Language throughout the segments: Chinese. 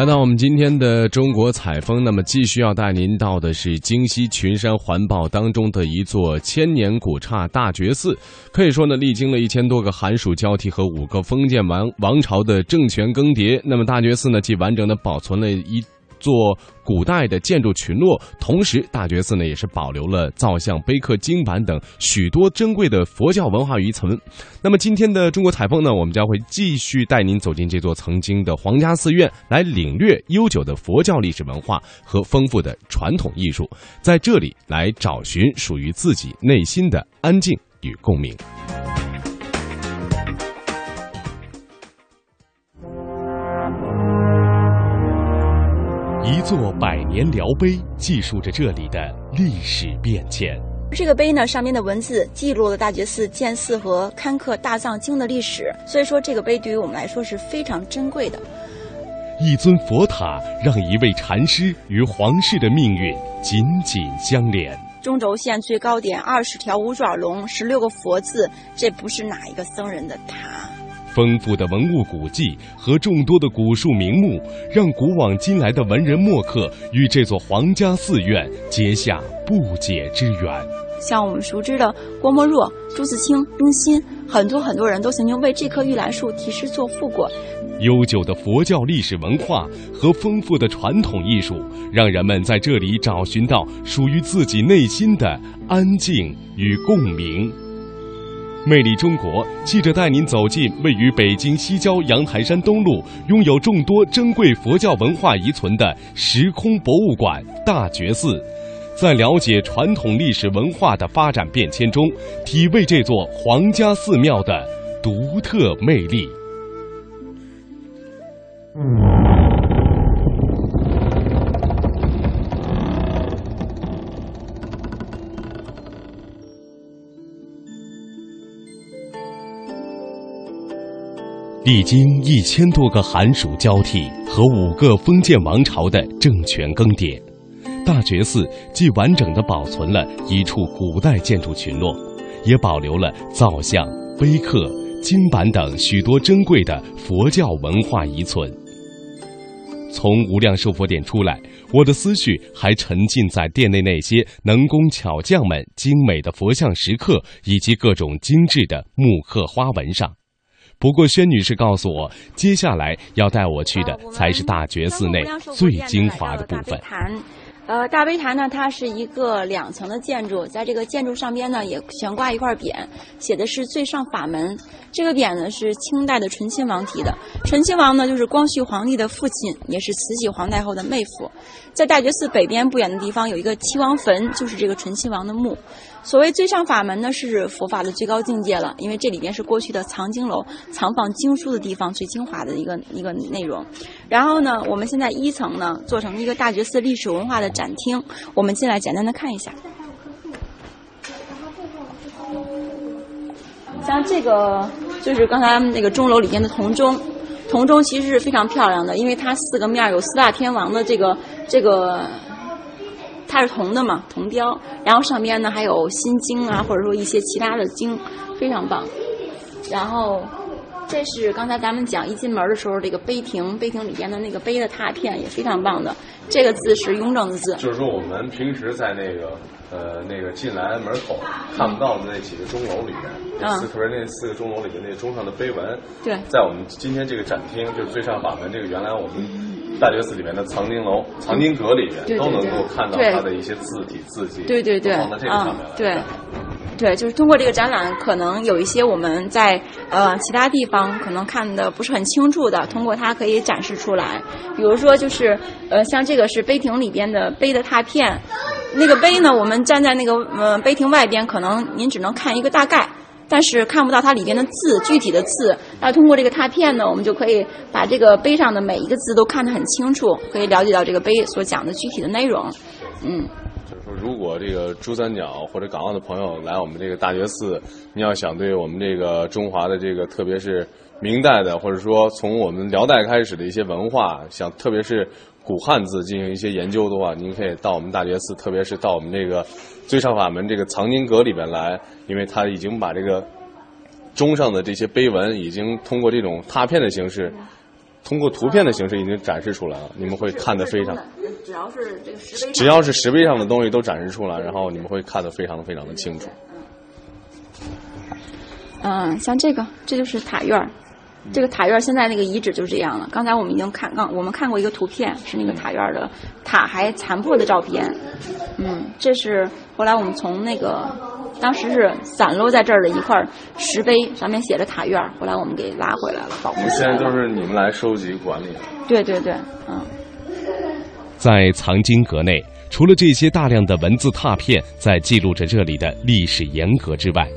来到我们今天的中国采风，那么继续要带您到的是京西群山环抱当中的一座千年古刹大觉寺。可以说呢，历经了一千多个寒暑交替和五个封建王王朝的政权更迭，那么大觉寺呢，既完整的保存了一。做古代的建筑群落，同时大觉寺呢也是保留了造像、碑刻、经版等许多珍贵的佛教文化遗存。那么今天的中国采风呢，我们将会继续带您走进这座曾经的皇家寺院，来领略悠久的佛教历史文化和丰富的传统艺术，在这里来找寻属于自己内心的安静与共鸣。一座百年辽碑，记述着这里的历史变迁。这个碑呢，上面的文字记录了大觉寺建寺和刊刻大藏经的历史，所以说这个碑对于我们来说是非常珍贵的。一尊佛塔，让一位禅师与皇室的命运紧紧相连。中轴线最高点，二十条五爪龙，十六个佛字，这不是哪一个僧人的塔。丰富的文物古迹和众多的古树名木，让古往今来的文人墨客与这座皇家寺院结下不解之缘。像我们熟知的郭沫若、朱自清、冰心，很多很多人都曾经为这棵玉兰树题诗作赋过。悠久的佛教历史文化和丰富的传统艺术，让人们在这里找寻到属于自己内心的安静与共鸣。魅力中国记者带您走进位于北京西郊阳台山东路、拥有众多珍贵佛教文化遗存的时空博物馆大觉寺，在了解传统历史文化的发展变迁中，体味这座皇家寺庙的独特魅力。历经一千多个寒暑交替和五个封建王朝的政权更迭，大觉寺既完整的保存了一处古代建筑群落，也保留了造像、碑刻、经版等许多珍贵的佛教文化遗存。从无量寿佛殿出来，我的思绪还沉浸在殿内那些能工巧匠们精美的佛像石刻以及各种精致的木刻花纹上。不过，宣女士告诉我，接下来要带我去的才是大觉寺内最精华的部分。呃，大悲坛呢，它是一个两层的建筑，在这个建筑上边呢，也悬挂一块匾，写的是“最上法门”。这个匾呢是清代的醇亲王题的，醇亲王呢就是光绪皇帝的父亲，也是慈禧皇太后的妹夫。在大觉寺北边不远的地方有一个七王坟，就是这个醇亲王的墓。所谓最上法门呢，是佛法的最高境界了，因为这里边是过去的藏经楼，藏放经书的地方，最精华的一个一个内容。然后呢，我们现在一层呢做成一个大觉寺历史文化的展厅，我们进来简单的看一下。像这个就是刚才那个钟楼里边的铜钟，铜钟其实是非常漂亮的，因为它四个面有四大天王的这个这个。它是铜的嘛，铜雕，然后上边呢还有心经啊，或者说一些其他的经，非常棒。然后，这是刚才咱们讲一进门的时候，这个碑亭，碑亭里边的那个碑的拓片也非常棒的。这个字是雍正的字，就是说我们平时在那个呃那个进来门口看不到的那几个钟楼里面，四特别那四个钟楼里面那钟上的碑文，对，在我们今天这个展厅就是最上法门这个原来我们。大觉寺里面的藏经楼、藏经阁里面都能够看到它的一些字体字迹，对对对，放在这个上面来。对，对，就是通过这个展览，可能有一些我们在呃其他地方可能看的不是很清楚的，通过它可以展示出来。比如说，就是呃像这个是碑亭里边的碑的拓片，那个碑呢，我们站在那个呃碑亭外边，可能您只能看一个大概。但是看不到它里边的字，具体的字。那通过这个拓片呢，我们就可以把这个碑上的每一个字都看得很清楚，可以了解到这个碑所讲的具体的内容。嗯。就是说，如果这个珠三角或者港澳的朋友来我们这个大觉寺，你要想对我们这个中华的这个，特别是明代的，或者说从我们辽代开始的一些文化，想特别是。古汉字进行一些研究的话，您可以到我们大觉寺，特别是到我们这个最上法门这个藏经阁里边来，因为他已经把这个钟上的这些碑文已经通过这种拓片的形式，通过图片的形式已经展示出来了。你们会看得非常，只要是这个石碑，只要是石碑上的东西都展示出来，然后你们会看得非常的非常的清楚。嗯，像这个，这就是塔院儿。这个塔院现在那个遗址就是这样了。刚才我们已经看，刚我们看过一个图片，是那个塔院的塔还残破的照片。嗯，这是后来我们从那个当时是散落在这儿的一块石碑，上面写着塔院，后来我们给拉回来了，保护。现在都是你们来收集管理。对对对，嗯。在藏经阁内，除了这些大量的文字拓片在记录着这里的历史沿革之外，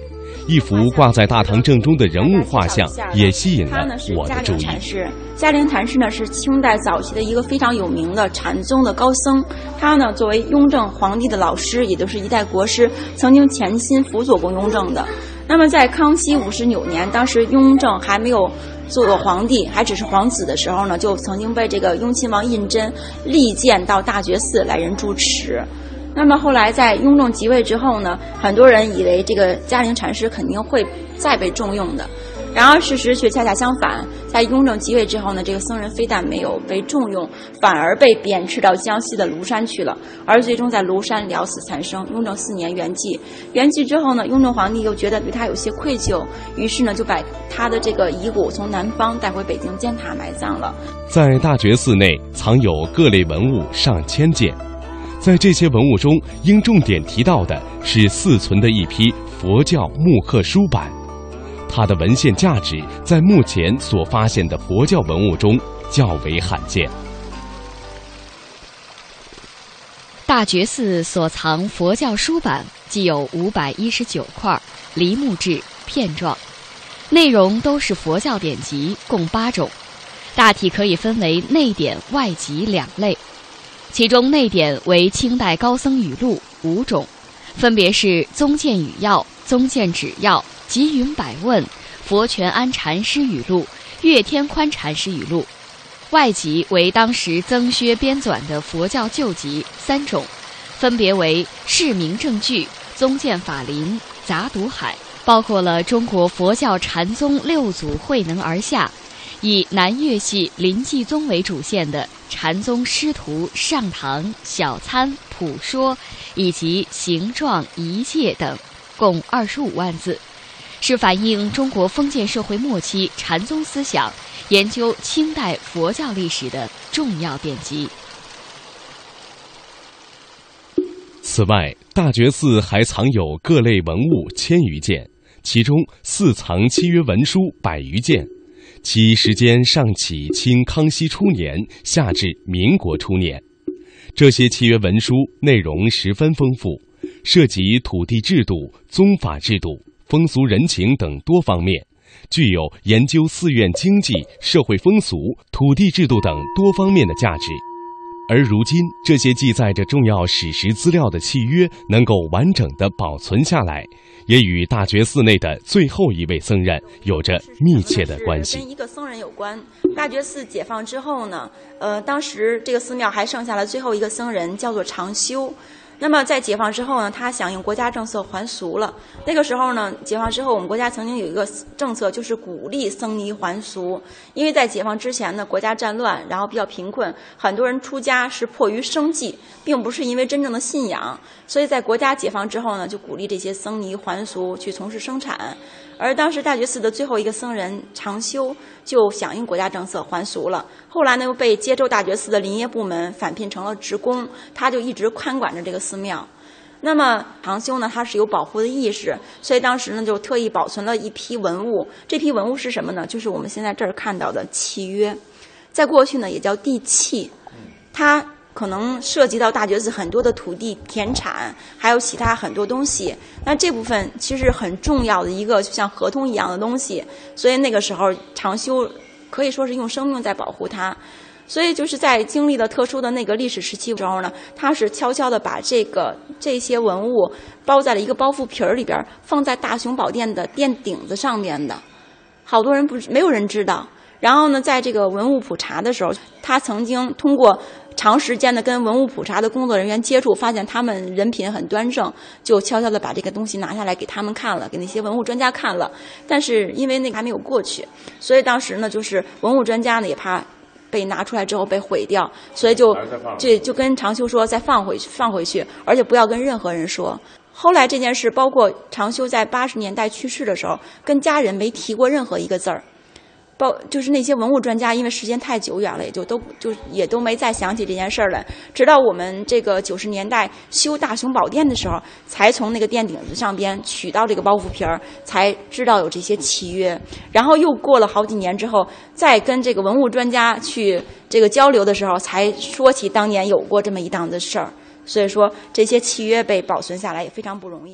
一幅挂在大堂正中的人物画像也吸引了我的注意。嘉陵禅师呢是清代早期的一个非常有名的禅宗的高僧，他呢作为雍正皇帝的老师，也就是一代国师，曾经潜心辅佐过雍正的。那么在康熙五十九年，当时雍正还没有做皇帝，还只是皇子的时候呢，就曾经被这个雍亲王胤禛力荐到大觉寺来任住持。那么后来在雍正即位之后呢，很多人以为这个嘉陵禅师肯定会再被重用的，然而事实却恰恰相反。在雍正即位之后呢，这个僧人非但没有被重用，反而被贬斥到江西的庐山去了，而最终在庐山了死残生。雍正四年圆寂，圆寂之后呢，雍正皇帝又觉得对他有些愧疚，于是呢就把他的这个遗骨从南方带回北京建塔埋葬了。在大觉寺内藏有各类文物上千件。在这些文物中，应重点提到的是四存的一批佛教木刻书版，它的文献价值在目前所发现的佛教文物中较为罕见。大觉寺所藏佛教书版既有五百一十九块，梨木质片状，内容都是佛教典籍，共八种，大体可以分为内典、外集两类。其中内典为清代高僧语录五种，分别是《宗鉴语要》《宗鉴旨要》《集云百问》《佛全安禅师语录》《月天宽禅师语录》；外集为当时曾薛编纂的佛教旧籍三种，分别为《释明正据》《宗鉴法林》《杂读海》，包括了中国佛教禅宗六祖慧能而下。以南岳系临济宗为主线的禅宗师徒上堂、小参、普说，以及形状仪戒等，共二十五万字，是反映中国封建社会末期禅宗思想、研究清代佛教历史的重要典籍。此外，大觉寺还藏有各类文物千余件，其中寺藏契约文书百余件。其时间上起清康熙初年，下至民国初年，这些契约文书内容十分丰富，涉及土地制度、宗法制度、风俗人情等多方面，具有研究寺院经济、社会风俗、土地制度等多方面的价值。而如今，这些记载着重要史实资料的契约能够完整的保存下来。也与大觉寺内的最后一位僧人有着密切的关系。跟一个僧人有关。大觉寺解放之后呢，呃，当时这个寺庙还剩下了最后一个僧人，叫做长修。那么在解放之后呢，他响应国家政策还俗了。那个时候呢，解放之后，我们国家曾经有一个政策，就是鼓励僧尼还俗。因为在解放之前呢，国家战乱，然后比较贫困，很多人出家是迫于生计，并不是因为真正的信仰。所以在国家解放之后呢，就鼓励这些僧尼还俗，去从事生产。而当时大觉寺的最后一个僧人长修就响应国家政策还俗了。后来呢，又被接州大觉寺的林业部门返聘成了职工，他就一直看管着这个寺庙。那么长修呢，他是有保护的意识，所以当时呢就特意保存了一批文物。这批文物是什么呢？就是我们现在这儿看到的契约，在过去呢也叫地契。它可能涉及到大觉寺很多的土地田产，还有其他很多东西。那这部分其实很重要的一个，就像合同一样的东西。所以那个时候长修可以说是用生命在保护它。所以就是在经历了特殊的那个历史时期的时候呢，他是悄悄的把这个这些文物包在了一个包袱皮儿里边，放在大雄宝殿的殿顶子上面的。好多人不没有人知道。然后呢，在这个文物普查的时候，他曾经通过长时间的跟文物普查的工作人员接触，发现他们人品很端正，就悄悄的把这个东西拿下来给他们看了，给那些文物专家看了。但是因为那个还没有过去，所以当时呢，就是文物专家呢也怕被拿出来之后被毁掉，所以就这就跟长修说再放回去，放回去，而且不要跟任何人说。后来这件事，包括长修在八十年代去世的时候，跟家人没提过任何一个字儿。就是那些文物专家，因为时间太久远了，也就都就也都没再想起这件事儿来。直到我们这个九十年代修大雄宝殿的时候，才从那个殿顶子上边取到这个包袱皮儿，才知道有这些契约。然后又过了好几年之后，再跟这个文物专家去这个交流的时候，才说起当年有过这么一档子事儿。所以说，这些契约被保存下来也非常不容易。